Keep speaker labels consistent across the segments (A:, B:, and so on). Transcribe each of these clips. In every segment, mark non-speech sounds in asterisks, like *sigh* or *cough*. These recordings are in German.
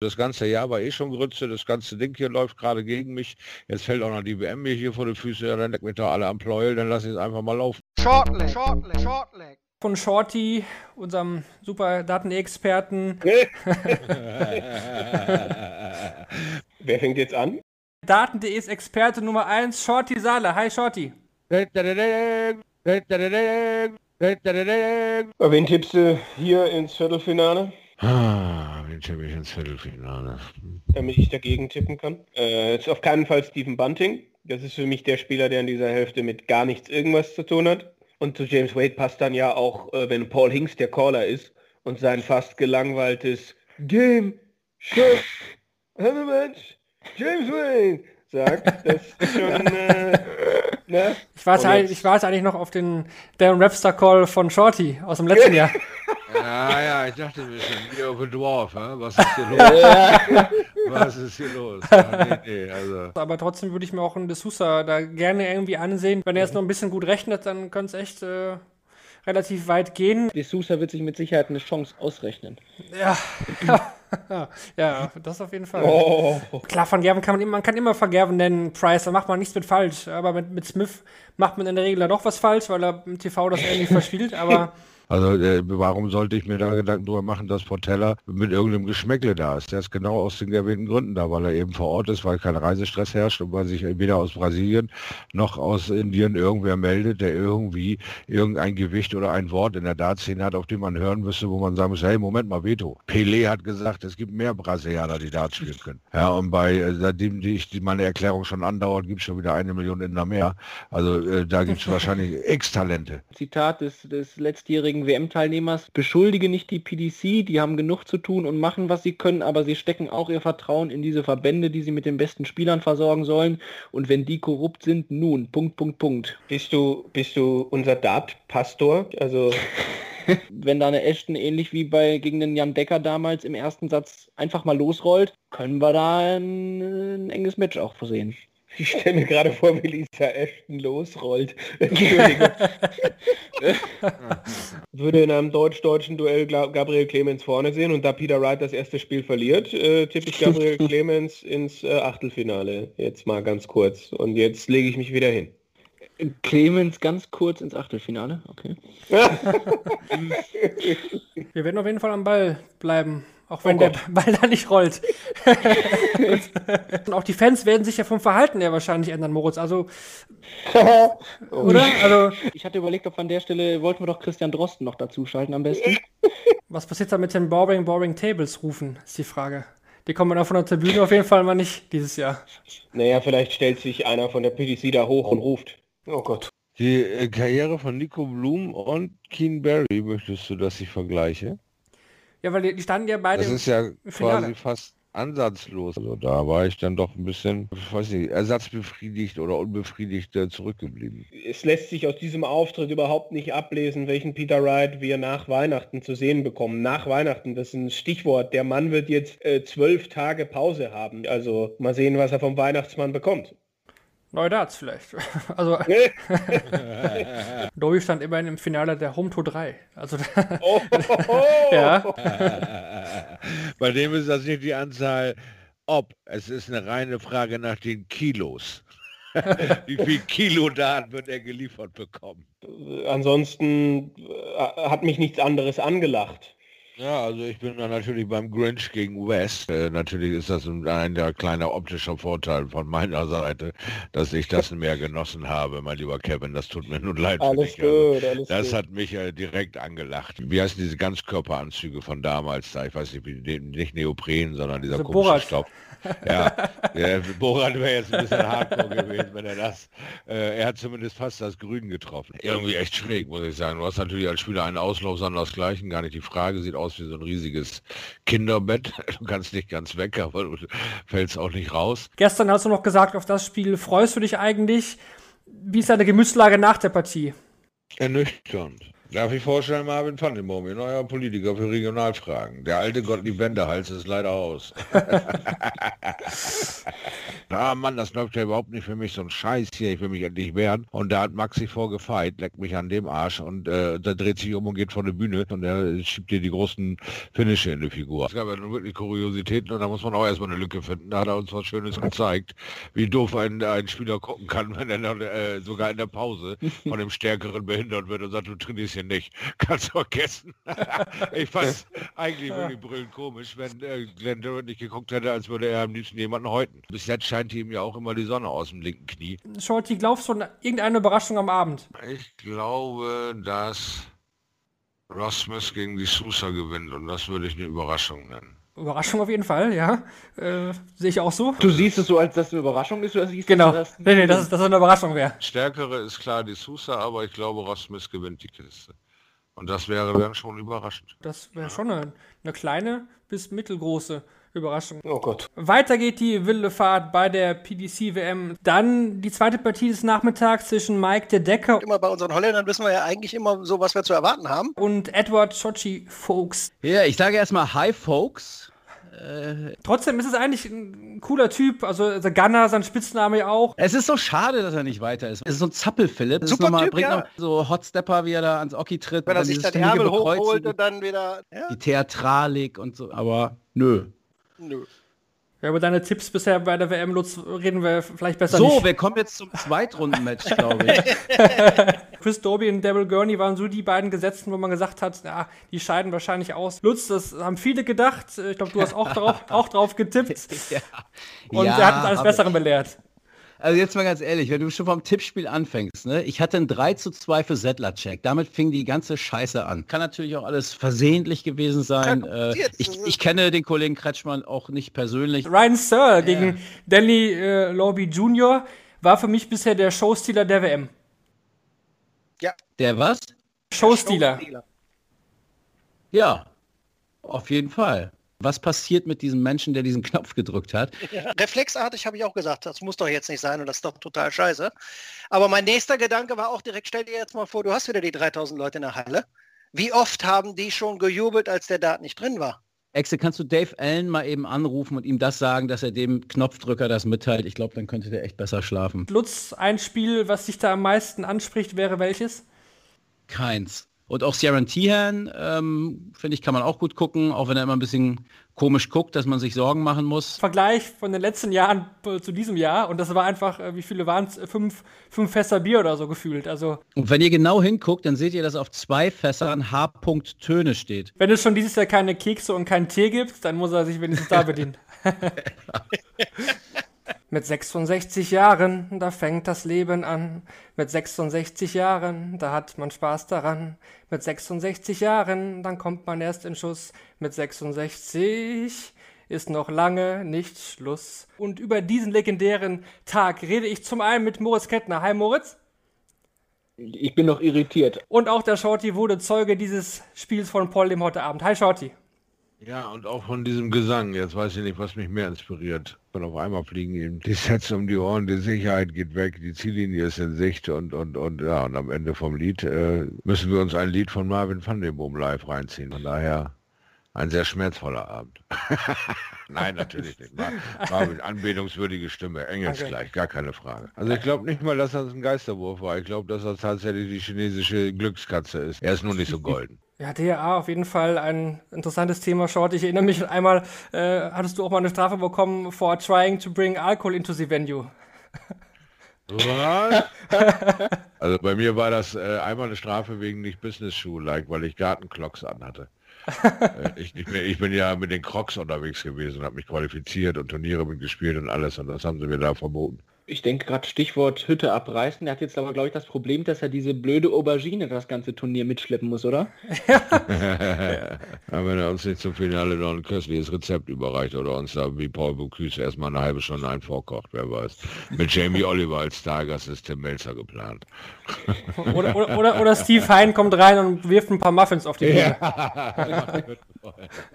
A: Das ganze Jahr war eh schon Grütze, das ganze Ding hier läuft gerade gegen mich. Jetzt fällt auch noch die WM mir hier vor die Füße, ja, dann leck mich da alle am Pleuel, dann lass ich es einfach mal laufen.
B: Shortleg, Shortleg, Shortleg.
C: Von Shorty, unserem super Datenexperten. *laughs*
D: Wer fängt jetzt an?
C: Daten.de's Experte Nummer 1, Shorty Sale. Hi Shorty.
D: Wen tippst du hier ins Viertelfinale?
A: Ah, ich ins Viertelfinale?
D: Damit ich dagegen tippen kann. Äh, ist auf keinen Fall Stephen Bunting. Das ist für mich der Spieler, der in dieser Hälfte mit gar nichts irgendwas zu tun hat. Und zu James Wade passt dann ja auch, äh, wenn Paul Hinks der Caller ist und sein fast gelangweiltes Game, Shot, Mensch, James Wade sagt. Das ist schon, *laughs* äh, ne?
C: Ich warte, eigentlich, ich warte eigentlich noch auf den Darren Webster Call von Shorty aus dem letzten *laughs* Jahr.
A: Ja, ja, ich dachte ein bisschen, wie auf dem Dwarf, hä? was ist hier los? was ist hier los? Ja, nee, nee, also.
C: Aber trotzdem würde ich mir auch einen D'Souza da gerne irgendwie ansehen. Wenn er jetzt noch ein bisschen gut rechnet, dann könnte es echt äh, relativ weit gehen.
E: De Sousa wird sich mit Sicherheit eine Chance ausrechnen.
C: Ja. *laughs* ja, das auf jeden Fall.
D: Oh.
C: Klar, von Gerben kann man, immer- man kann immer Vergerben nennen, Price, da macht man nichts mit falsch. Aber mit, mit Smith macht man in der Regel dann doch was falsch, weil er im TV das irgendwie *laughs* verspielt. Aber
A: Also äh, warum sollte ich mir da Gedanken drüber machen, dass Portella mit irgendeinem Geschmäckle da ist? Der ist genau aus den erwähnten Gründen da, weil er eben vor Ort ist, weil kein Reisestress herrscht und weil sich weder aus Brasilien noch aus Indien irgendwer meldet, der irgendwie irgendein Gewicht oder ein Wort in der Dartszene hat, auf dem man hören müsste, wo man sagen muss, hey, Moment mal, Veto. Pelé hat gesagt, es gibt mehr Brasilianer, die Dart spielen können. Ja, und bei, äh, seitdem die ich die, meine Erklärung schon andauert, gibt es schon wieder eine Million Inder mehr. Also äh, da gibt es wahrscheinlich X-Talente.
E: Zitat des, des letztjährigen WM-Teilnehmers, beschuldige nicht die PDC, die haben genug zu tun und machen, was sie können, aber sie stecken auch ihr Vertrauen in diese Verbände, die sie mit den besten Spielern versorgen sollen. Und wenn die korrupt sind, nun, Punkt, Punkt, Punkt.
D: Bist du, bist du unser Dart-Pastor? Also, *laughs*
E: Wenn da eine Ashton ähnlich wie bei gegen den Jan Decker damals im ersten Satz einfach mal losrollt, können wir da ein, ein enges Match auch versehen.
D: Ich stelle mir gerade vor, wie Lisa Ashton losrollt. *laughs* Entschuldigung. *laughs* Würde in einem deutsch-deutschen Duell Gabriel Clemens vorne sehen und da Peter Wright das erste Spiel verliert, äh, tippe ich Gabriel *laughs* Clemens ins äh, Achtelfinale. Jetzt mal ganz kurz. Und jetzt lege ich mich wieder hin.
E: Clemens ganz kurz ins Achtelfinale, okay.
C: wir werden auf jeden Fall am Ball bleiben. Auch wenn
D: Oh
C: der. *laughs* Ball da nicht rollt. *laughs* Und auch die Fans werden sich ja vom Verhalten her wahrscheinlich ändern, Moritz. Also, *laughs* oder? Also,
E: Ich hatte überlegt, ob an der Stelle wollten wir doch Christian Drosten noch dazu schalten am besten.
C: was passiert da mit den Boring, Boring Tables rufen, ist die Frage. Die kommen dann von der Tribüne auf jeden Fall mal nicht dieses Jahr.
D: Naja, vielleicht stellt sich einer von der PDC da hoch und ruft. Oh Gott.
A: Die äh, Karriere von Nico Blum und Keen Barry, möchtest du, dass ich vergleiche?
C: Ja, weil die, die standen ja beide.
A: Das ist ja
C: Finale.
A: quasi fast ansatzlos. Also da war ich dann doch ein bisschen, ich weiß nicht, ersatzbefriedigt oder unbefriedigt äh, zurückgeblieben.
D: Es lässt sich aus diesem Auftritt überhaupt nicht ablesen, welchen Peter Wright wir nach Weihnachten zu sehen bekommen. Nach Weihnachten, das ist ein Stichwort. Der Mann wird jetzt äh, zwölf Tage Pause haben. Also mal sehen, was er vom Weihnachtsmann bekommt.
C: Neue Darts vielleicht. *laughs* Also, *laughs* Dovi stand immerhin im Finale der Home Tour 3. Also,
D: Oh, *laughs*
C: ja.
A: Bei dem ist das nicht die Anzahl, ob. Es ist eine reine Frage nach den Kilos. Wie viel Kilo Daten wird er geliefert bekommen?
D: Ansonsten äh, hat mich nichts anderes angelacht.
A: Ja, also ich bin da natürlich beim Grinch gegen West. Äh, natürlich ist das ein, ein kleiner optischer Vorteil von meiner Seite, dass ich das mehr genossen habe, mein lieber Kevin. Das tut mir nun leid für
D: Alles
A: dich. Also,
D: gut, alles
A: das
D: gut.
A: hat mich äh, direkt angelacht. Wie heißen diese Ganzkörperanzüge von damals da? Ich weiß nicht, wie, die- nicht Neopren, sondern dieser
C: Diese
A: komische
C: Borat.
A: Stoff. Ja, der Borat wäre jetzt ein bisschen hardcore gewesen, wenn er das. Äh, er hat zumindest fast das Grün getroffen. Irgendwie echt schräg, muss ich sagen. Du hast natürlich als Spieler einen Auslauf, sondern das Gleichen. Gar nicht die Frage. Sieht aus wie so ein riesiges Kinderbett. *laughs* Du kannst nicht ganz weg, aber du fällst auch nicht raus.
C: Gestern hast du noch gesagt, auf das Spiel freust du dich eigentlich. Wie ist deine Gemütslage nach der Partie?
A: Ernüchternd. Darf ich vorstellen, Marvin Ihr neuer Politiker für Regionalfragen. Der alte Gottlieb Wendehals ist leider aus. *laughs* Ah Mann, das läuft ja überhaupt nicht für mich, so ein Scheiß hier, ich will mich endlich wehren. Und da hat Maxi vorgefeit, leckt mich an dem Arsch und äh, da dreht sich um und geht von der Bühne und er schiebt dir die großen Finische in die Figur. Es gab ja nun wirklich Kuriositäten und da muss man auch erstmal eine Lücke finden. Da hat er uns was Schönes gezeigt, wie doof ein, ein Spieler gucken kann, wenn er dann, äh, sogar in der Pause von dem Stärkeren behindert wird und sagt, du trainierst hier nicht. *laughs* Kannst du vergessen. *laughs* ich fand eigentlich wirklich brüllend komisch, wenn äh, Glenn Durant nicht geguckt hätte, als würde er am liebsten jemanden häuten. Bis jetzt scheint ihm ja auch immer die Sonne aus dem linken Knie.
C: Shorty, glaubst du an irgendeine Überraschung am Abend?
A: Ich glaube, dass Ross Smith gegen die Sousa gewinnt und das würde ich eine Überraschung nennen.
C: Überraschung auf jeden Fall, ja. Äh, Sehe ich auch so.
E: Du siehst es so, als dass es eine Überraschung ist, oder siehst
C: Genau.
E: du das?
C: Nee, nee, dass es eine Überraschung wäre.
A: Stärkere ist klar die Sousa, aber ich glaube, Ross Smith gewinnt die Kiste. Und das wäre dann schon überraschend.
C: Das wäre schon eine, eine kleine bis mittelgroße Überraschung.
D: Oh Gott.
C: Weiter geht die wilde Fahrt bei der PDC-WM. Dann die zweite Partie des Nachmittags zwischen Mike de Decker
B: Immer bei unseren Holländern wissen wir ja eigentlich immer so, was wir zu erwarten haben.
C: und Edward Chochi Folks.
F: Ja, ich sage erstmal Hi, Folks.
C: Trotzdem ist es eigentlich ein cooler Typ. Also The Gunner, sein Spitzname ja auch.
F: Es ist so schade, dass er nicht weiter ist. Es ist so ein Zappel-Philipp. Das ist
B: Super
F: noch mal-
B: Typ,
F: bringt
B: ja.
F: noch so Hotstepper, wie er da ans Oki tritt.
B: Wenn er sich dann Ärmel hochholt und dann wieder. Ja,
F: Die Theatralik und so. Aber nö.
B: Nö.
C: Ja, über deine Tipps bisher bei der WM, Lutz, reden wir vielleicht besser
F: So,
C: nicht.
F: wir kommen jetzt zum Zweitrunden-Match, glaube ich. *laughs*
C: Chris Doby und Daryl Gurney waren so die beiden Gesetzten, wo man gesagt hat, ja, die scheiden wahrscheinlich aus. Lutz, das haben viele gedacht. Ich glaube, du hast auch drauf, *laughs* auch drauf getippt. Und
F: Ja,
C: er hat uns alles Besseren belehrt.
F: Also jetzt mal ganz ehrlich, wenn du schon vom Tippspiel anfängst, ne? Ich hatte ein 3 zu 2 für Settler-Check. Damit fing die ganze Scheiße an. Kann natürlich auch alles versehentlich gewesen sein.
B: Ja,
F: Äh, ich, ich kenne den Kollegen Kretschmann auch nicht persönlich.
C: Ryan Searle gegen Danny äh, Lobby Jr. war für mich bisher der Showstealer der WM.
F: Der was?
C: Showstealer.
F: Ja, auf jeden Fall. Was passiert mit diesem Menschen, der diesen *laughs* Knopf gedrückt hat?
B: Ja, reflexartig habe ich auch gesagt, das muss doch jetzt nicht sein und das ist doch total scheiße. Aber mein nächster Gedanke war auch direkt, stell dir jetzt mal vor, du hast wieder die 3000 Leute in der Halle. Wie oft haben die schon gejubelt, als der Dart nicht drin war?
F: Exe, kannst du Dave Allen mal eben anrufen und ihm das sagen, dass er dem Knopfdrücker das mitteilt? Ich glaube, dann könnte der echt besser schlafen.
C: Lutz, ein Spiel, was dich da am meisten anspricht, wäre welches?
F: Keins. Und auch Sharon Tehan, ähm, finde ich, kann man auch gut gucken, auch wenn er immer ein bisschen komisch guckt, dass man sich Sorgen machen muss.
C: Vergleich von den letzten Jahren äh, zu diesem Jahr. Und das war einfach, äh, wie viele waren es? Fünf, fünf Fässer Bier oder so gefühlt. Also,
F: Und wenn ihr genau hinguckt, dann seht ihr, dass auf zwei Fässern H. Töne steht.
C: wenn es schon dieses Jahr keine Kekse und keinen Tee gibt, dann muss er sich wenigstens da bedienen. *laughs* *laughs* Mit 66 Jahren, da fängt das Leben an. Mit 66 Jahren, da hat man Spaß daran. Mit 66 Jahren, dann kommt man erst in Schuss. Mit 66 ist noch lange nicht Schluss. Und über diesen legendären Tag rede ich zum einen mit Moritz Kettner. Hi Moritz.
E: Ich bin noch irritiert.
C: Und auch der Shorty wurde Zeuge dieses Spiels von Paul dem heute Abend. Hi Shorty.
A: Ja, und auch von diesem Gesang. Jetzt weiß ich nicht, was mich mehr inspiriert. Und auf einmal fliegen ihm die Sätze um die Ohren, die Sicherheit geht weg, die Ziellinie ist in Sicht und, und, und, ja, und am Ende vom Lied äh, müssen wir uns ein Lied von Marvin van den Boom live reinziehen. Von daher ein sehr schmerzvoller Abend. *laughs* Nein, natürlich nicht. Mar Marvin, anbetungswürdige Stimme, engelsgleich, gar keine Frage. Also ich glaube nicht mal, dass das ein Geisterwurf war. Ich glaube, dass das tatsächlich die chinesische Glückskatze ist. Er ist nur nicht so golden.
C: Ja, DRA auf jeden Fall ein interessantes Thema, Short. Ich erinnere mich einmal, äh, hattest du auch mal eine Strafe bekommen for trying to bring alcohol into the venue.
A: Was? *laughs* Also bei mir war das äh, einmal eine Strafe wegen nicht Business Shoe like, weil ich Gartenclocks anhatte. *laughs* äh, ich, ich, bin, ich bin ja mit den Crocs unterwegs gewesen, habe mich qualifiziert und Turniere mitgespielt und alles und das haben sie mir da verboten.
E: Ich denke gerade Stichwort Hütte abreißen. Er hat jetzt aber, glaube ich, das Problem, dass er diese blöde Aubergine das ganze Turnier mitschleppen muss, oder? *laughs*
A: Ja, wenn er uns nicht zum Finale noch ein köstliches Rezept überreicht oder uns da wie Paul Bocuse erstmal eine halbe Stunde einen vorkocht, wer weiß. Mit Jamie Oliver als Stargast ist Tim Melzer geplant.
C: Oder, oder, oder, oder Steve Hein kommt rein und wirft ein paar Muffins auf die Bühne. *laughs*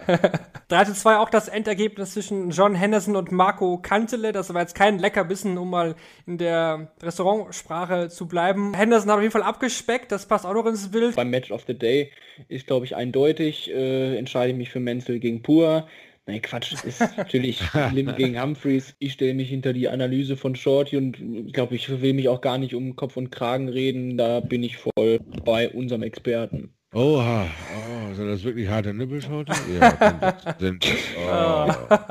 C: *laughs* 3 zu 2 auch das Endergebnis zwischen John Henderson und Marco Kantele. Das war jetzt kein Leckerbissen, um mal in der Restaurantsprache zu bleiben. Henderson hat auf jeden Fall abgespeckt, das passt auch noch ins Bild.
E: Beim Match of the Day ist, glaube ich, eindeutig. Äh, entscheide ich mich für Menzel gegen Pur. Nein, Quatsch, es ist *laughs* natürlich Lim gegen Humphreys. Ich stelle mich hinter die Analyse von Shorty und glaube, ich will mich auch gar nicht um Kopf und Kragen reden. Da bin ich voll bei unserem Experten.
A: Oha, oh, sind das wirklich harte Nippels heute? Ja, sind, sind oh,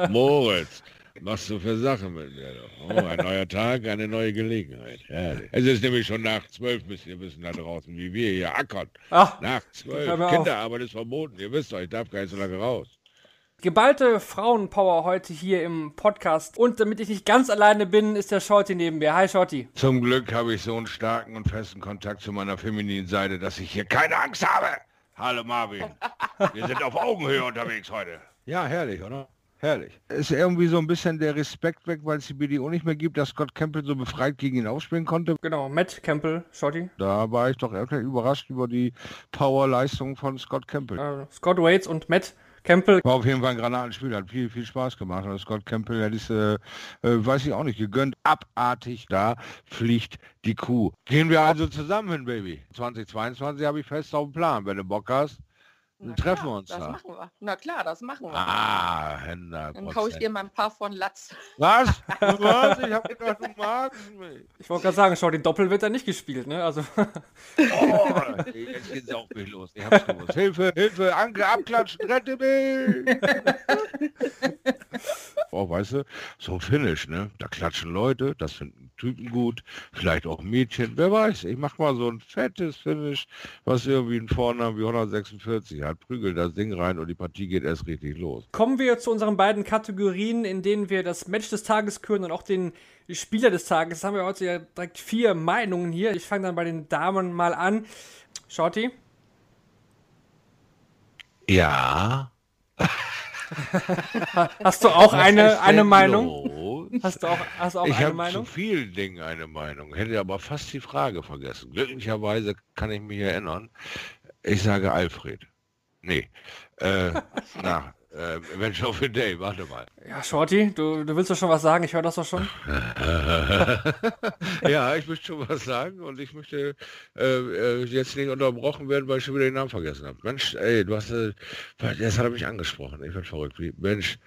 A: Moritz, was du für Sachen mit mir? Oh, ein neuer Tag, eine neue Gelegenheit. Herrlich. Es ist nämlich schon nach zwölf, müsst ihr wissen da draußen, wie wir hier ackern.
C: Ach,
A: Nach zwölf. Kinderarbeit ist verboten. Ihr wisst doch, ich darf gar nicht so lange raus.
C: Geballte Frauenpower heute hier im Podcast. Und damit ich nicht ganz alleine bin, ist der Shorty neben mir. Hi Shorty.
A: Zum Glück habe ich so einen starken und festen Kontakt zu meiner femininen Seite, dass ich hier keine Angst habe. Hallo Marvin. *laughs* Wir sind auf Augenhöhe unterwegs heute. Ja, herrlich, oder? Herrlich. Ist irgendwie so ein bisschen der Respekt weg, weil es die BDO nicht mehr gibt, dass Scott Campbell so befreit gegen ihn aufspielen konnte.
C: Genau, Matt Campbell, Shorty.
A: Da war ich doch wirklich überrascht über die Powerleistung von Scott Campbell.
C: Äh, Scott Waits und Matt Campbell.
A: War auf jeden Fall ein Granatenspiel, hat viel, viel Spaß gemacht. Und Scott Campbell, der ist, äh, äh, weiß ich auch nicht, gegönnt. Abartig, da fliegt die Kuh. Gehen wir also zusammen hin, Baby. 2022 habe ich fest auf dem Plan. Wenn du Bock hast, dann treffen wir uns
G: das
A: da.
G: machen wir. Na klar, das machen wir.
A: Ah, Händler.
G: Dann hau ich dir mal ein paar von Latz.
A: Was? *laughs* Was? Ich hab gedacht, du magst mich.
C: Ich wollte gerade sagen, Shorty, Doppel wird da nicht gespielt, ne? Also,
A: Oh, jetzt geht's auch wieder los. Ich hab's gewusst. Hilfe, Hilfe, Anke, abklatschen, rette mich! *laughs* oh, weißt du, so Finish, ne? Da klatschen Leute, das finden Typen gut, vielleicht auch Mädchen, wer weiß. Ich mach mal so ein fettes Finish, was irgendwie einen Vornamen wie 146 hat. Prügel das Ding rein und die Partie geht erst richtig los.
C: kommen wir zu unseren beiden Kategorien, in denen wir das Match des Tages küren und auch den Spieler des Tages. Das haben wir heute ja direkt vier Meinungen hier. Ich fange dann bei den Damen mal an. Shorty?
A: Ja. *laughs*
C: Hast du auch eine, eine Meinung?
A: los?
C: Hast du auch, hast du auch
A: Ich
C: eine
A: habe zu
C: Meinung?
A: vielen Dingen eine Meinung, hätte aber fast die Frage vergessen. Glücklicherweise kann ich mich erinnern. Ich sage Alfred. Nee. Äh, *laughs* na, äh, Adventure of the Day, warte mal.
C: Ja, Shorty, du, du willst doch schon was sagen. Ich höre das doch schon. *laughs*
A: ja, ich möchte schon was sagen und ich möchte äh, äh, jetzt nicht unterbrochen werden, weil ich schon wieder den Namen vergessen habe. Mensch, ey, du hast, äh, das hat er mich angesprochen. Ich bin verrückt. Mensch,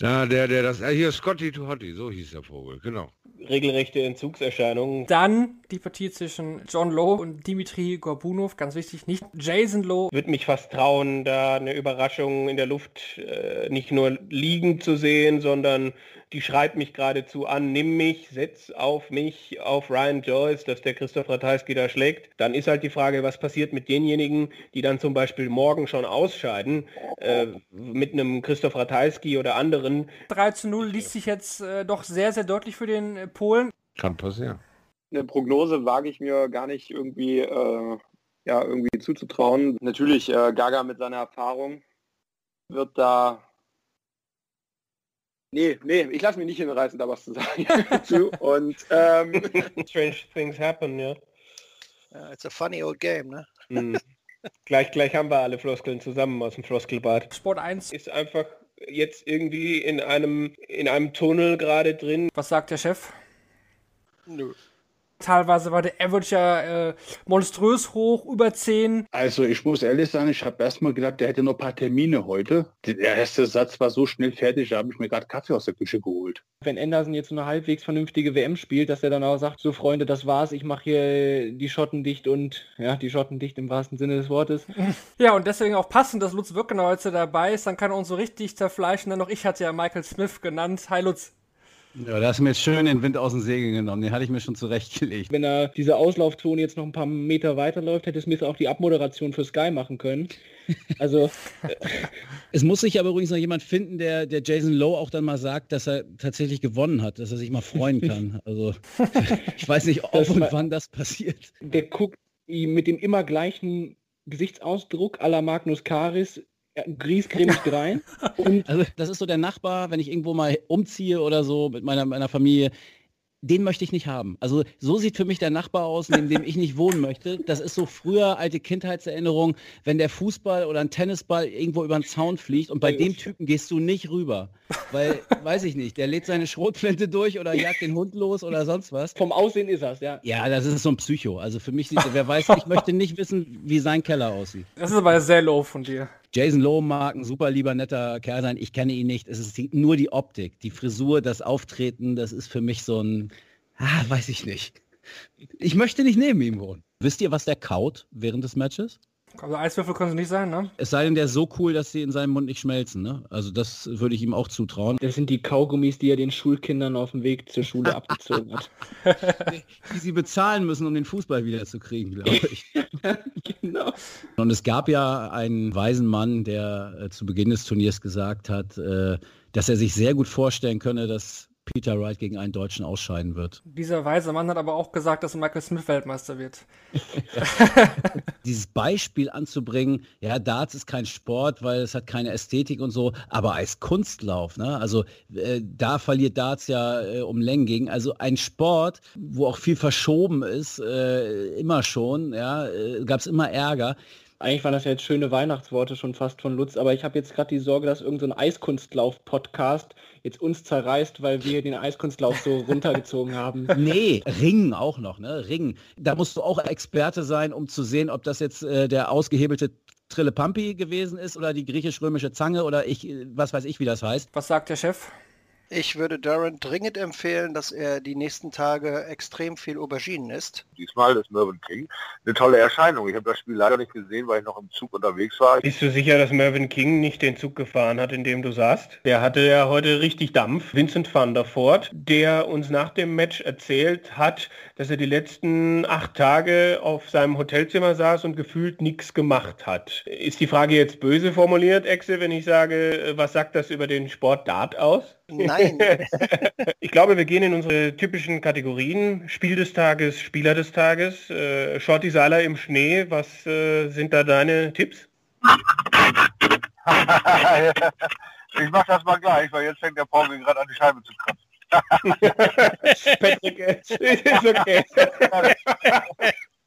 A: na, der, der das, äh, hier Scotty to Hotty, so hieß der Vogel, genau.
D: Regelrechte Entzugserscheinungen.
C: Dann die Partie zwischen John Lowe und Dimitri Gorbunov. Ganz wichtig, nicht Jason Lowe.
D: Würde mich fast trauen, da eine Überraschung in der Luft äh, nicht nur liegen zu sehen, sondern die schreibt mich geradezu an, nimm mich, setz auf mich, auf Ryan Joyce, dass der Christoph Ratajski da schlägt. Dann ist halt die Frage, was passiert mit denjenigen, die dann zum Beispiel morgen schon ausscheiden, äh, mit einem Christoph Ratajski oder anderen.
C: 3 zu 0 liest sich jetzt äh, doch sehr, sehr deutlich für den äh, Polen.
A: Kann passieren.
H: eine Prognose wage ich mir gar nicht irgendwie, äh, ja, irgendwie zuzutrauen. Natürlich, äh, Gaga mit seiner Erfahrung wird da. Nee, nee, ich lasse mich nicht hinreißen, da was zu sagen. *laughs* Und ähm, *laughs*
D: Strange Things Happen, ja.
B: Ja, it's a funny old game, ne?
D: Hm. gleich, gleich haben wir alle Floskeln zusammen aus dem Floskelbad.
C: Sport 1.
D: Ist einfach jetzt irgendwie in einem, in einem Tunnel gerade drin.
C: Was sagt der Chef?
B: Nö.
C: Teilweise war der Average ja äh, monströs hoch, über 10.
I: Also ich muss ehrlich sagen, ich habe erstmal gedacht, der hätte noch ein paar Termine heute. Der erste Satz war so schnell fertig, da habe ich mir gerade Kaffee aus der Küche geholt.
E: Wenn Anderson jetzt so eine halbwegs vernünftige WM spielt, dass er dann auch sagt, so Freunde, das war's, ich mache hier die Schotten dicht und ja, die Schotten dicht im wahrsten Sinne des Wortes. *laughs*
C: Ja, und deswegen auch passend, dass Lutz Wirkenau heute dabei ist. Dann kann er uns so richtig zerfleischen. Dann noch ich hatte ja Michael Smith genannt. Hi Lutz.
F: Ja, da hast du mir jetzt schön den Wind aus den Segeln genommen. Den hatte ich mir schon zurechtgelegt.
E: Wenn er diese Auslaufzone jetzt noch ein paar Meter weiterläuft, hätte Smith auch die Abmoderation für Sky machen können. Also *laughs*
F: Es muss sich aber übrigens noch jemand finden, der, der Jason Lowe auch dann mal sagt, dass er tatsächlich gewonnen hat, dass er sich mal freuen kann. Also *laughs* ich weiß nicht, ob
E: Das
F: und wann das passiert.
E: der guckt ihm mit dem immer gleichen Gesichtsausdruck à la Magnus Karis äh, griesgrämig *laughs* rein. Und
F: Also das ist so der Nachbar, wenn ich irgendwo mal umziehe oder so mit meiner, meiner Familie, den möchte ich nicht haben. Also so sieht für mich der Nachbar aus, neben dem ich nicht wohnen möchte. Das ist so früher alte Kindheitserinnerung, wenn der Fußball oder ein Tennisball irgendwo über den Zaun fliegt und bei dem Typen gehst du nicht rüber. Weil, *laughs* weiß ich nicht, der lädt seine Schrotflinte durch oder jagt den Hund los oder sonst was.
E: vom Aussehen ist das, ja.
F: Ja, das ist so ein Psycho. Also für mich, sieht, wer weiß, ich *laughs* möchte nicht wissen, wie sein Keller aussieht.
C: Das ist aber sehr low von dir.
F: Jason Lowe mag ein super lieber netter Kerl sein. Ich kenne ihn nicht. Es ist die, nur die Optik, die Frisur, das Auftreten. Das ist für mich so ein, ah, weiß ich nicht. Ich möchte nicht neben ihm wohnen. Wisst ihr, was der kaut während des Matches?
C: Also Eiswürfel können sie nicht sein, ne?
F: Es sei denn, der ist so cool, dass sie in seinem Mund nicht schmelzen. Ne? Also das würde ich ihm auch zutrauen.
E: Das sind die Kaugummis, die er den Schulkindern auf dem Weg zur Schule abgezogen hat. *laughs*
F: die sie bezahlen müssen, um den Fußball wiederzukriegen, glaube ich. *laughs* *laughs* genau. Und es gab ja einen weisen Mann, der äh, zu Beginn des Turniers gesagt hat, äh, dass er sich sehr gut vorstellen könne, dass Peter Wright gegen einen Deutschen ausscheiden wird.
C: Dieser weise Mann hat aber auch gesagt, dass Michael Smith Weltmeister wird. *laughs* *laughs*
F: Dieses Beispiel anzubringen, ja, Darts ist kein Sport, weil es hat keine Ästhetik und so, aber als Kunstlauf, ne? also äh, da verliert Darts ja äh, um Längen gegen. Also ein Sport, wo auch viel verschoben ist, äh, immer schon, ja, äh, gab es immer Ärger.
E: Eigentlich waren das ja jetzt schöne Weihnachtsworte schon fast von Lutz, aber ich habe jetzt gerade die Sorge, dass irgendein so Eiskunstlauf-Podcast jetzt uns zerreißt, weil wir den Eiskunstlauf so *laughs* runtergezogen haben.
F: Nee, Ringen auch noch, ne? Ringen. Da musst du auch Experte sein, um zu sehen, ob das jetzt äh, der ausgehebelte Trillepampi gewesen ist oder die griechisch-römische Zange oder ich, was weiß ich, wie das heißt.
C: Was sagt der Chef?
B: Ich würde Darren dringend empfehlen, dass er die nächsten Tage extrem viel Auberginen isst.
A: Diesmal ist Mervyn King eine tolle Erscheinung. Ich habe das Spiel leider nicht gesehen, weil ich noch im Zug unterwegs war.
D: Bist du sicher, dass Mervyn King nicht den Zug gefahren hat, in dem du saßt? Der hatte ja heute richtig Dampf. Vincent van der Voort, der uns nach dem Match erzählt hat, dass er die letzten acht Tage auf seinem Hotelzimmer saß und gefühlt nichts gemacht hat. Ist die Frage jetzt böse formuliert, Exe, wenn ich sage, was sagt das über den Sport Dart aus?
B: Nein. *laughs*
D: ich glaube, wir gehen in unsere typischen Kategorien. Spiel des Tages, Spieler des Tages, äh, Shorty Seiler im Schnee. Was äh, sind da deine Tipps? *laughs*
A: ich mach das mal gleich, weil jetzt fängt der Paul gerade an die Scheibe zu kratzen. *laughs* Patrick, ist okay.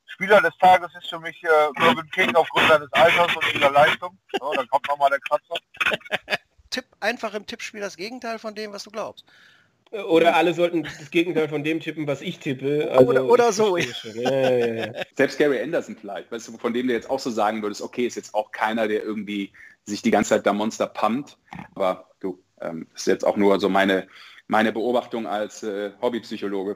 A: Spieler des Tages ist für mich äh, Robin King aufgrund seines Alters und seiner Leistung. So, dann kommt nochmal der Kratzer.
B: Einfach im Tippspiel das Gegenteil von dem, was du glaubst.
D: Oder alle sollten das Gegenteil von dem tippen, was ich tippe. Also,
B: oder, oder so. Ja,
I: ja, ja, Selbst Gary Anderson vielleicht, weißt du, von dem du jetzt auch so sagen würdest, okay, ist jetzt auch keiner, der irgendwie sich die ganze Zeit da Monster pumpt. Aber du, ähm, ist jetzt auch nur so meine, meine Beobachtung als äh, Hobbypsychologe.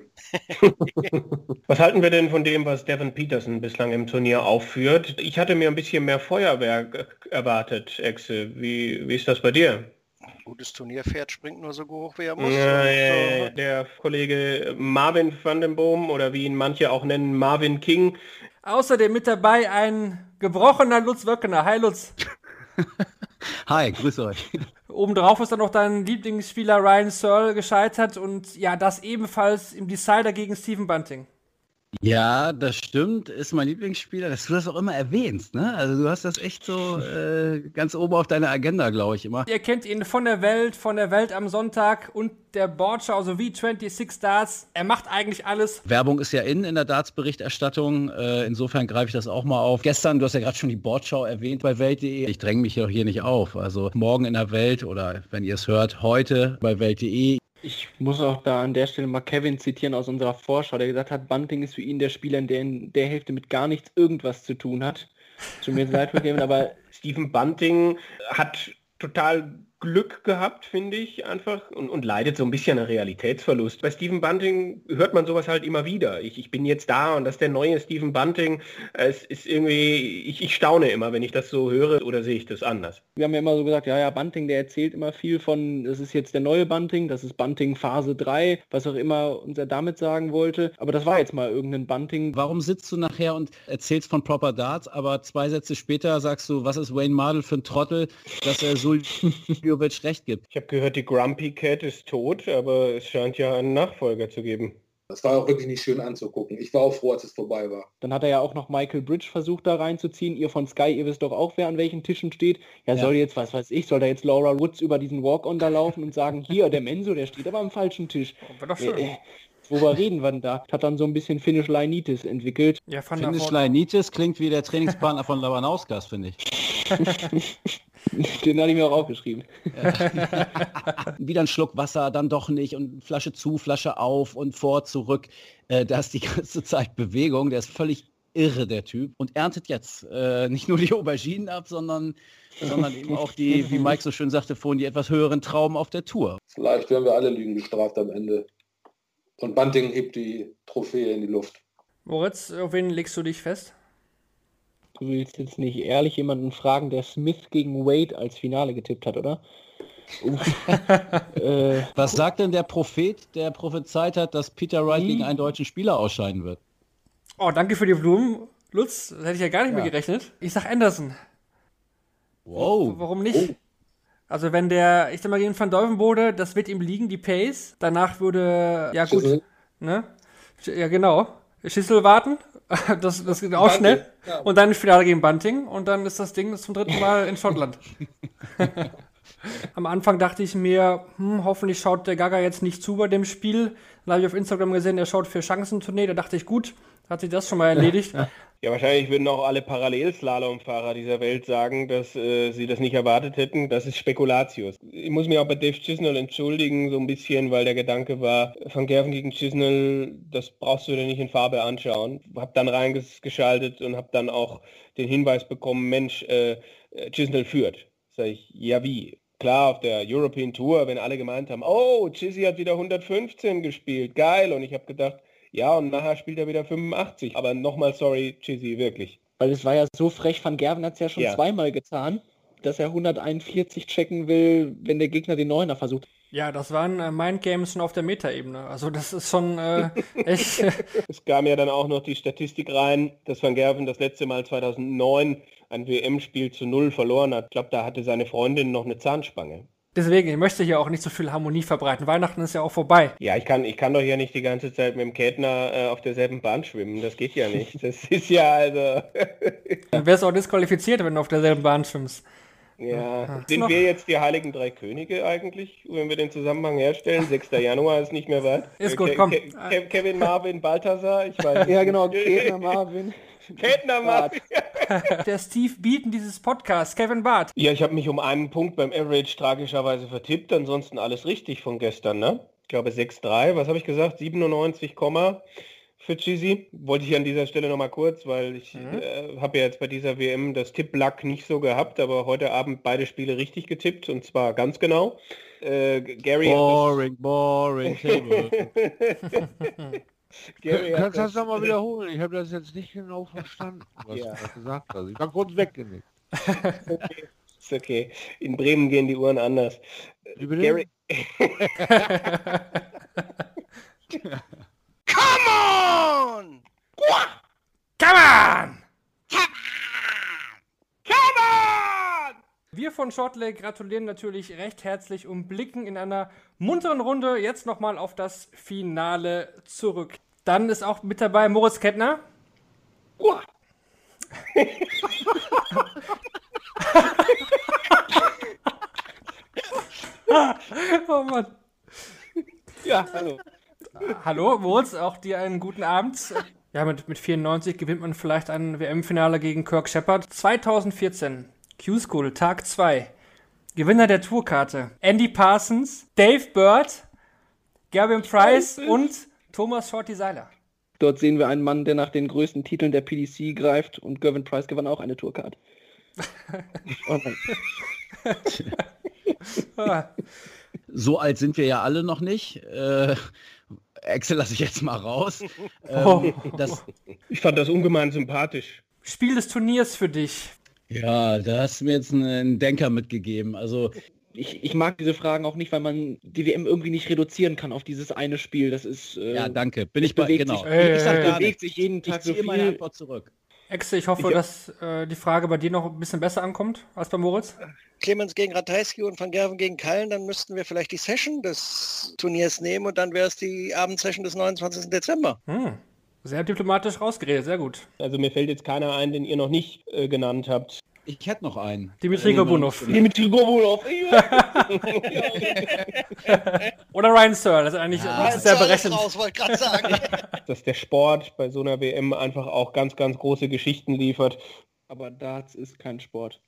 I: *laughs*
D: was halten wir denn von dem, was Devin Peterson bislang im Turnier aufführt? Ich hatte mir ein bisschen mehr Feuerwerk erwartet, Exe. Wie, wie ist das bei dir?
B: Gutes Turnierpferd springt nur so hoch, wie er muss.
D: Ja, ja, ja. Der Kollege Marvin van den Boom oder wie ihn manche auch nennen, Marvin King.
C: Außerdem mit dabei ein gebrochener Lutz Wöckener. Hi Lutz. *laughs*
F: Hi, grüß euch.
C: Obendrauf ist dann noch dein Lieblingsspieler Ryan Searle gescheitert und ja, das ebenfalls im Decider gegen Stephen Bunting.
F: Ja, das stimmt, ist mein Lieblingsspieler, dass du das auch immer erwähnst, ne? Also du hast das echt so äh, ganz oben auf deiner Agenda, glaube ich immer.
C: Ihr kennt ihn von der Welt, von der Welt am Sonntag und der Boardschau sowie 26 Darts. Er macht eigentlich alles.
F: Werbung ist ja in in der Darts-Berichterstattung. Äh, insofern greife ich das auch mal auf. Gestern, du hast ja gerade schon die Boardschau erwähnt bei Welt.de. Ich dränge mich doch hier nicht auf. Also morgen in der Welt oder wenn ihr es hört, heute bei Welt.de.
E: Ich muss auch da an der Stelle mal Kevin zitieren aus unserer Vorschau, der gesagt hat, Bunting ist für ihn der Spieler, der in der Hälfte mit gar nichts irgendwas zu tun hat. Tut mir leid Kevin, aber *laughs*
D: Stephen Bunting hat total Glück gehabt, finde ich, einfach und, und leidet so ein bisschen an Realitätsverlust. Bei Stephen Bunting hört man sowas halt immer wieder. Ich, ich bin jetzt da und das ist der neue Stephen Bunting. Es ist irgendwie, ich, ich staune immer, wenn ich das so höre oder sehe ich das anders.
E: Wir haben ja immer so gesagt, ja, ja, Bunting, der erzählt immer viel von, das ist jetzt der neue Bunting, das ist Bunting Phase 3, was auch immer uns er damit sagen wollte. Aber das war jetzt mal irgendein Bunting.
F: Warum sitzt du nachher und erzählst von Proper Darts, aber zwei Sätze später sagst du, was ist Wayne Mardell für ein Trottel, dass er so *laughs* Jovic recht gibt.
D: Ich habe gehört, die Grumpy Cat ist tot, aber es scheint ja einen Nachfolger zu geben.
I: Das war auch wirklich nicht schön anzugucken. Ich war auch froh, als es vorbei war.
E: Dann hat er ja auch noch Michael Bridge versucht da reinzuziehen. Ihr von Sky, ihr wisst doch auch, wer an welchen Tischen steht. Ja, ja. soll jetzt, was weiß ich, soll da jetzt Laura Woods über diesen Walk-On da laufen und sagen, hier, der Menso, der steht aber am falschen Tisch. Doch schön. Äh, worüber reden wir denn da? Hat dann so ein bisschen Finnish Leinitis entwickelt.
F: Ja, Finnish Leinitis klingt wie der Trainingspartner von Labanauskas, finde ich. *laughs*
E: Den hatte ich mir auch aufgeschrieben.
F: Ja. *laughs* Wieder ein Schluck Wasser, dann doch nicht und Flasche zu, Flasche auf und vor, zurück. Äh, da ist die *laughs* ganze Zeit Bewegung, der ist völlig irre, der Typ. Und erntet jetzt äh, nicht nur die Auberginen ab, sondern, sondern eben auch die, wie Mike so schön sagte vorhin, die etwas höheren Trauben auf der Tour.
J: Vielleicht werden wir alle Lügen gestraft am Ende. Und Bunting hebt die Trophäe in die Luft.
C: Moritz, auf wen legst du dich fest?
E: Du willst jetzt nicht ehrlich jemanden fragen, der Smith gegen Wade als Finale getippt hat, oder? *laughs*
F: äh, Was sagt denn der Prophet, der prophezeit hat, dass Peter Wright gegen einen deutschen Spieler ausscheiden wird?
C: Oh, danke für die Blumen. Lutz, das hätte ich ja gar nicht ja. mehr gerechnet. Ich sag Anderson.
F: Wow.
C: Warum nicht? Oh. Also wenn der, ich sag mal, gegen Van Dolvenbode, das wird ihm liegen, die Pace. Danach würde, ja gut, Schüssel. ne? Ja genau. Schüssel warten, *laughs* das, das geht auch Bunting, schnell. Ja. Und dann Finale gegen Bunting und dann ist das Ding zum dritten Mal in Schottland. *laughs* Am Anfang dachte ich mir, hm, hoffentlich schaut der Gaga jetzt nicht zu bei dem Spiel. Dann habe ich auf Instagram gesehen, er schaut für Chancentournee. Da dachte ich, gut, hat sich das schon mal erledigt. *laughs*
D: Ja, wahrscheinlich würden auch alle Parallelslalomfahrer dieser Welt sagen, dass äh, sie das nicht erwartet hätten. Das ist Spekulatius. Ich muss mich auch bei Dave Chisnell entschuldigen, so ein bisschen, weil der Gedanke war, Van Gerven gegen Chisnell, das brauchst du dir nicht in Farbe anschauen. Hab dann reingeschaltet und hab dann auch den Hinweis bekommen, Mensch, äh, Chisnell führt. Sag ich, ja wie? Klar, auf der European Tour, wenn alle gemeint haben, oh, Chizzy hat wieder 115 gespielt, geil. Und ich habe gedacht, ja, und nachher spielt er wieder 85. Aber nochmal sorry, Chizzy, wirklich.
E: Weil es war ja so frech, Van Gerven hat es ja schon ja. zweimal getan, dass er 141 checken will, wenn der Gegner den Neuner versucht.
C: Ja, das waren äh, Mindgames schon auf der Metaebene. Also das ist schon äh, *laughs* echt...
D: es kam ja dann auch noch die Statistik rein, dass Van Gerven das letzte Mal 2009 ein WM-Spiel zu Null verloren hat. Ich glaube, da hatte seine Freundin noch eine Zahnspange.
C: Deswegen, ich möchte hier auch nicht so viel Harmonie verbreiten. Weihnachten ist ja auch vorbei.
D: Ja, ich kann, ich kann doch ja nicht die ganze Zeit mit dem Kätner äh, auf derselben Bahn schwimmen. Das geht ja nicht. *laughs* Das ist ja also. *laughs*
C: Dann wärst du auch disqualifiziert, wenn du auf derselben Bahn schwimmst.
D: Ja, Aha. sind wir jetzt die Heiligen Drei Könige eigentlich, wenn wir den Zusammenhang herstellen? *laughs* 6. Januar ist nicht mehr weit.
C: Ist gut, komm.
D: Ke Ke Kevin Marvin Balthasar, ich weiß
E: Ja, genau, Kevin Marvin.
D: Kettner Mann. *laughs*
C: Der Steve Beaton dieses Podcasts, Kevin Barth.
D: Ja, ich habe mich um einen Punkt beim Average tragischerweise vertippt, ansonsten alles richtig von gestern, ne? Ich glaube 6,3, was habe ich gesagt? 97, für Cheesy. Wollte ich an dieser Stelle nochmal kurz, weil ich mhm. äh, habe ja jetzt bei dieser WM das Tipp-Luck nicht so gehabt, aber heute Abend beide Spiele richtig getippt und zwar ganz genau. Äh, Gary
F: boring, boring. *laughs* *laughs*
A: Gary Kannst du das nochmal wiederholen? Ich habe das jetzt nicht genau verstanden, *laughs* was ja. du gesagt hast. Ich war kurz weggenickt.
D: okay. *laughs* Ist okay. In Bremen gehen die Uhren anders.
A: Gary... *laughs*
B: Come on!
C: Come on! Come on! Wir von Shortley gratulieren natürlich recht herzlich und blicken in einer munteren Runde jetzt nochmal auf das Finale zurück. Dann ist auch mit dabei Moritz Kettner. *laughs* oh Mann.
D: Ja, hallo.
C: Hallo, Moritz, auch dir einen guten Abend. Ja, mit, mit 94 gewinnt man vielleicht ein WM-Finale gegen Kirk Shepard. 2014, Q-School, Tag 2. Gewinner der Tourkarte. Andy Parsons, Dave Bird, Gavin Price und Thomas Shorty Seiler.
E: Dort sehen wir einen Mann, der nach den größten Titeln der PDC greift und Gavin Price gewann auch eine Tourcard. *laughs* oh *laughs*
F: so alt sind wir ja alle noch nicht. Äh, Excel lasse ich jetzt mal raus. ähm,
D: das, ich fand das ungemein sympathisch.
C: Spiel des Turniers für dich.
F: Ja, da hast du mir jetzt einen Denker mitgegeben. Also
E: ich, ich mag diese Fragen auch nicht, weil man die WM irgendwie nicht reduzieren kann auf dieses eine Spiel. Das ist
F: äh, ja danke. Bin ich bei
E: genau.
F: Sich,
E: äh, ich sag, bewegt sich jeden Tag
F: ich so viel. meine Antwort zurück.
C: Exe, ich hoffe, ich dass äh, die Frage bei dir noch ein bisschen besser ankommt als bei Moritz.
B: Clemens gegen Ratajski und Van Gerven gegen Kallen, dann müssten wir vielleicht die Session des Turniers nehmen und dann wäre es die Abendsession des 29. Dezember.
C: Hm. Sehr diplomatisch rausgeredet, sehr gut.
D: Also mir fällt jetzt keiner ein, den ihr noch nicht äh, genannt habt.
F: Ich hätte noch einen.
C: Dimitri Gobunov.
D: Dimitri Gobunov. *laughs*
C: Oder Ryan Searle, das ist eigentlich ja. sehr berechnet. Raus,
D: sagen. *laughs* Dass der Sport bei so einer WM einfach auch ganz, ganz große Geschichten liefert.
E: Aber Darts ist kein Sport.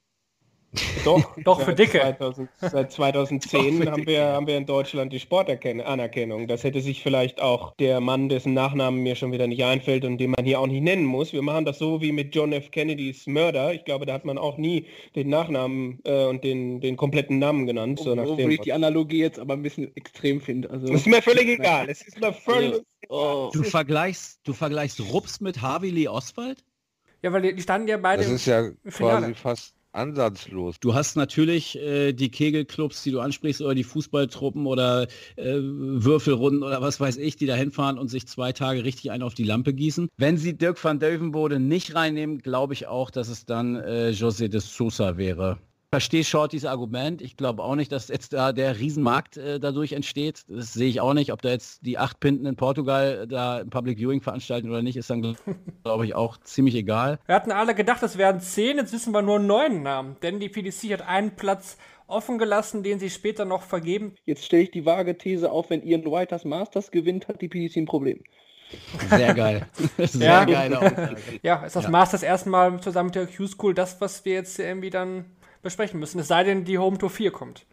D: Doch, *laughs*
C: Doch, für
D: seit
C: Dicke.
D: 2000, seit 2010 haben, wir, haben wir in Deutschland die Sportanerkennung. Das hätte sich vielleicht auch der Mann, dessen Nachnamen mir schon wieder nicht einfällt und den man hier auch nicht nennen muss. Wir machen das so wie mit John F. Kennedys Mörder. Ich glaube, da hat man auch nie den Nachnamen äh, und den, den kompletten Namen genannt. So nach
E: Obwohl ich die Analogie jetzt aber ein bisschen extrem finde. Also,
D: das ist mir völlig egal. Es ist mir völlig
E: oh.
F: Du vergleichst, du vergleichst Rups mit Harvey Lee Oswald?
C: Ja, weil die, die standen ja beide
A: Das ist ja quasi fast ansatzlos.
F: Du hast natürlich äh, die Kegelclubs, die du ansprichst, oder die Fußballtruppen oder äh, Würfelrunden oder was weiß ich, die da hinfahren und sich zwei Tage richtig einen auf die Lampe gießen. Wenn sie Dirk van Deuvenbode nicht reinnehmen, glaube ich auch, dass es dann äh, José de Sousa wäre. Verstehe Shortys Argument. Ich glaube auch nicht, dass jetzt da der Riesenmarkt äh, dadurch entsteht. Das sehe ich auch nicht. Ob da jetzt die acht Pinten in Portugal da ein Public Viewing veranstalten oder nicht, ist dann, glaube *laughs* ich, auch ziemlich egal.
C: Wir hatten alle gedacht, es wären zehn, jetzt wissen wir nur neun Namen. Denn die PDC hat einen Platz offen gelassen, den sie später noch vergeben.
E: Jetzt stelle ich die vage These auf, wenn Ian White das Masters gewinnt, hat die PDC ein Problem.
F: Sehr geil. *laughs* Sehr
C: Ja.
F: geile Aussage.
C: Ja, ist das
F: Ja.
C: Masters erstmal zusammen mit der Q-School das, was wir jetzt irgendwie dann besprechen müssen. Es sei denn, die Home Tour 4 kommt.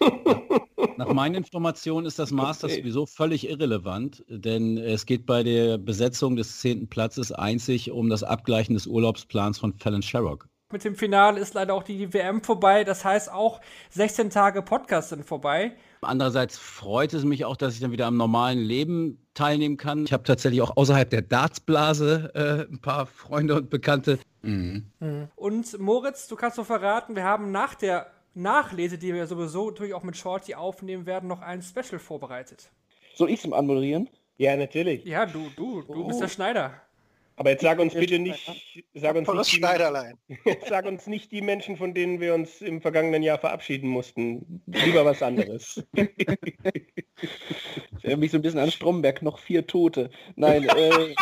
C: *laughs*
F: Nach meinen Informationen ist das Masters
E: Okay.
F: sowieso völlig irrelevant, denn es geht bei der Besetzung des zehnten Platzes einzig um das Abgleichen des Urlaubsplans von Fallon Sherrock.
C: Mit dem Finale ist leider auch die WM vorbei. Das heißt, auch 16 Tage Podcast sind vorbei.
F: Andererseits freut es mich auch, dass ich dann wieder am normalen Leben teilnehmen kann. Ich habe tatsächlich auch außerhalb der Dartsblase äh, ein paar Freunde und Bekannte. Mhm.
C: Und Moritz, du kannst so verraten, wir haben nach der Nachlese, die wir sowieso natürlich auch mit Shorty aufnehmen werden, noch ein Special vorbereitet.
E: Soll ich es anmoderieren?
D: Ja, natürlich.
C: Ja, du, du, du bist
E: Oh.
C: der Schneider.
D: Aber jetzt sag uns bitte nicht, sag uns
B: Volles
D: nicht, die,
B: Schneiderlein. *laughs*
D: sag uns nicht die Menschen, von denen wir uns im vergangenen Jahr verabschieden mussten. Lieber was anderes. *laughs*
E: Ich erinnere mich so ein bisschen an Stromberg, noch vier Tote. Nein, äh,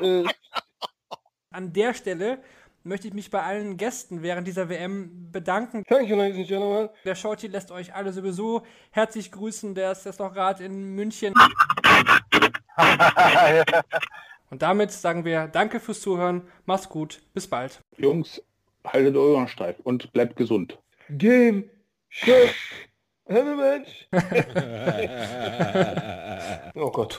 E: *laughs* äh,
C: An der Stelle möchte ich mich bei allen Gästen während dieser WM bedanken.
D: Thank you, ladies and gentlemen.
C: Der Shorty lässt euch alle sowieso herzlich grüßen. Der ist jetzt noch gerade in München. Und damit sagen wir Danke fürs Zuhören. Mach's gut. Bis bald.
J: Jungs, haltet euren steif und bleibt gesund.
D: Game, Chef, Mensch. *laughs*
J: Oh Gott.